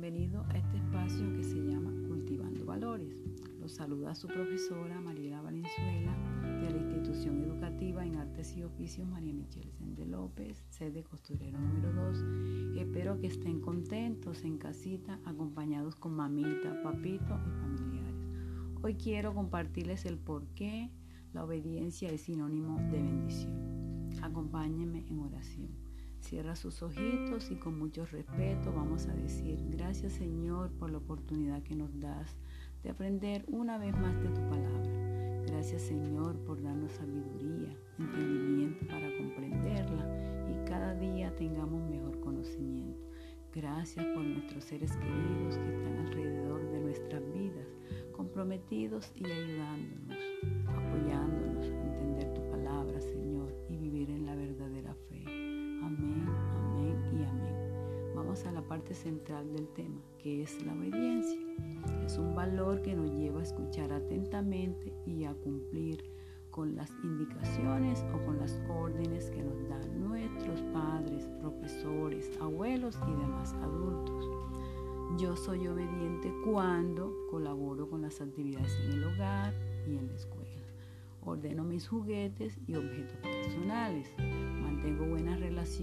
Bienvenido a este espacio que se llama Cultivando Valores. Los saluda su profesora Mariela Valenzuela de la Institución Educativa en Artes y Oficios María Michelle Sende López, sede costurero número 2. Espero que estén contentos en casita, acompañados con mamita, papito y familiares. Hoy quiero compartirles el por qué la obediencia es sinónimo de bendición. Acompáñenme en oración. Cierra sus ojitos y con mucho respeto vamos a decir, gracias Señor por la oportunidad que nos das de aprender una vez más de tu palabra. Gracias Señor por darnos sabiduría, entendimiento para comprenderla y cada día tengamos mejor conocimiento. Gracias por nuestros seres queridos que están alrededor de nuestras vidas, comprometidos y ayudándonos, apoyándonos parte central del tema, que es la obediencia. Es un valor que nos lleva a escuchar atentamente y a cumplir con las indicaciones o con las órdenes que nos dan nuestros padres, profesores, abuelos y demás adultos. Yo soy obediente cuando colaboro con las actividades en el hogar y en la escuela. Ordeno mis juguetes y objetos personales. Mantengo buena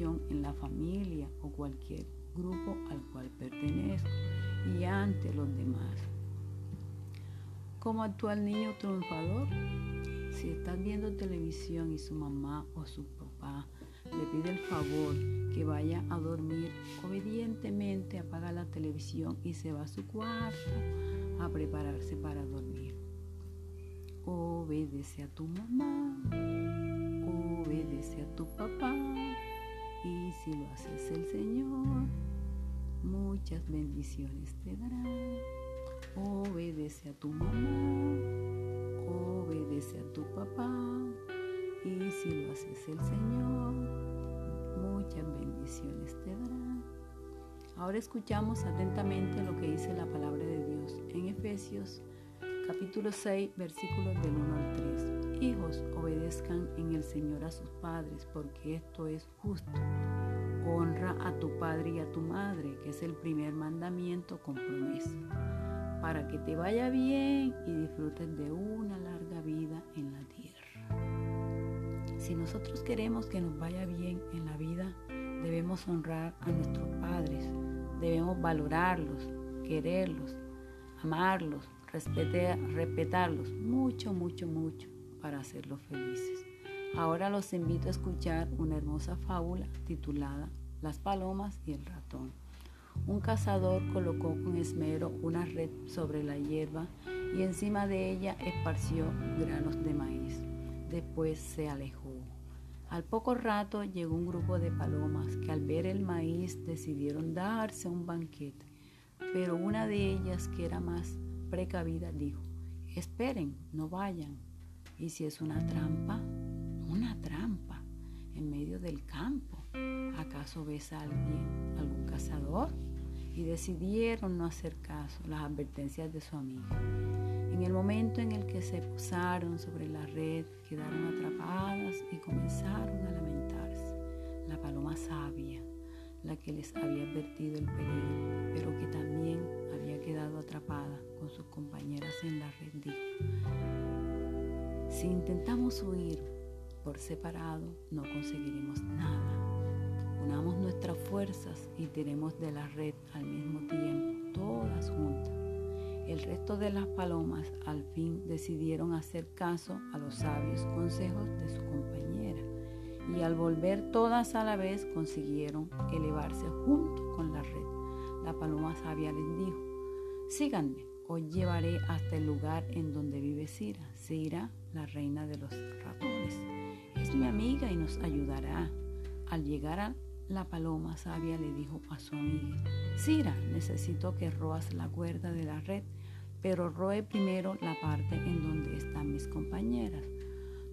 en la familia o cualquier grupo al cual pertenezco y ante los demás. ¿Cómo actúa el niño triunfador? Si estás viendo televisión y su mamá o su papá le pide el favor que vaya a dormir, obedientemente apaga la televisión y se va a su cuarto a prepararse para dormir. Obedece a tu mamá, obedece a tu papá y si lo haces el Señor, muchas bendiciones te dará. Obedece a tu mamá, obedece a tu papá, y si lo haces el Señor, muchas bendiciones te dará. Ahora escuchamos atentamente lo que dice la palabra de Dios en Efesios capítulo 6 versículos del 1 al 3. Hijos, obedezcan en el Señor a sus padres, porque esto es justo. Honra a tu padre y a tu madre, que es el primer mandamiento con promesa, para que te vaya bien y disfrutes de una larga vida en la tierra. Si nosotros queremos que nos vaya bien en la vida, debemos honrar a nuestros padres, debemos valorarlos, quererlos, amarlos, respetarlos mucho, mucho, mucho para hacerlos felices. Ahora los invito a escuchar una hermosa fábula titulada Las palomas y el ratón. Un cazador colocó con esmero una red sobre la hierba y encima de ella esparció granos de maíz. Después se alejó. Al poco rato llegó un grupo de palomas que al ver el maíz decidieron darse un banquete, pero una de ellas, que era más precavida, dijo, esperen, no vayan. Y si es una trampa, una trampa en medio del campo. ¿Acaso ves a alguien, algún cazador? Y decidieron no hacer caso las advertencias de su amiga. En el momento en el que se posaron sobre la red, quedaron atrapadas y comenzaron a lamentarse. La paloma sabia, la que les había advertido el peligro, pero que también había quedado atrapada con sus compañeras en la red, dijo, si intentamos huir por separado, no conseguiremos nada. Unamos nuestras fuerzas y tiremos de la red al mismo tiempo, todas juntas. El resto de las palomas al fin decidieron hacer caso a los sabios consejos de su compañera y al volver todas a la vez consiguieron elevarse junto con la red. La paloma sabia les dijo, síganme, os llevaré hasta el lugar en donde vive Cira. Cira, la reina de los ratones es mi amiga y nos ayudará. Al llegar a la paloma sabia le dijo a su amiga, Cira, necesito que roas la cuerda de la red, pero roe primero la parte en donde están mis compañeras.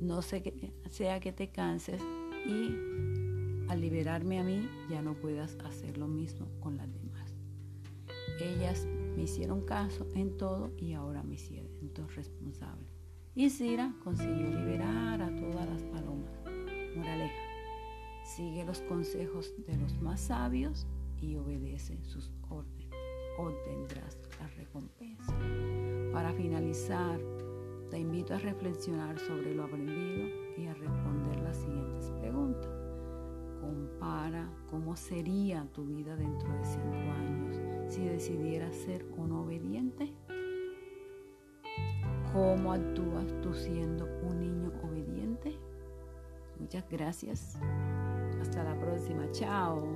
No sea que te canses y al liberarme a mí ya no puedas hacer lo mismo con las demás. Ellas me hicieron caso en todo y ahora me siento responsable. Y Cira consiguió liberar a todas las palomas. Moraleja, sigue los consejos de los más sabios y obedece sus órdenes. Obtendrás la recompensa. Para finalizar, te invito a reflexionar sobre lo aprendido y a responder las siguientes preguntas. Compara cómo sería tu vida dentro de cinco años si decidieras ser un obediente. ¿Cómo actúas tú siendo un niño obediente? Muchas gracias. Hasta la próxima. Chao.